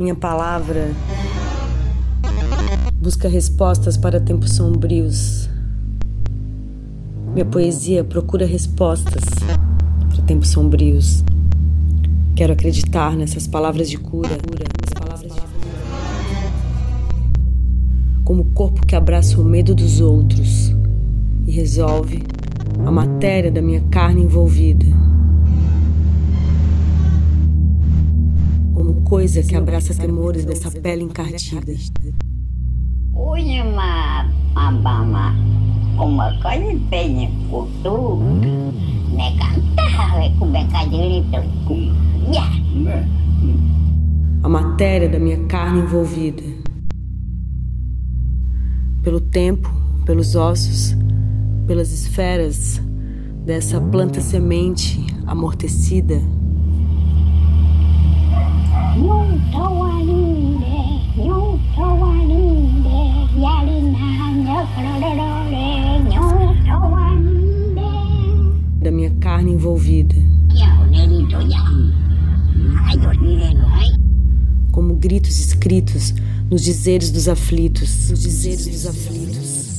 Minha palavra busca respostas para tempos sombrios. Minha poesia procura respostas para tempos sombrios. Quero acreditar nessas palavras de cura, como o corpo que abraça o medo dos outros e resolve a matéria da minha carne envolvida. Coisa que abraça temores dessa pele encartida. Ui, ma, abama, uma coisa bem cultura, né, cantar, com bem cadinho, A matéria da minha carne envolvida. Pelo tempo, pelos ossos, pelas esferas dessa planta semente amortecida. Da minha carne envolvida. Como gritos escritos nos dizeres dos aflitos, nos dizeres dos aflitos.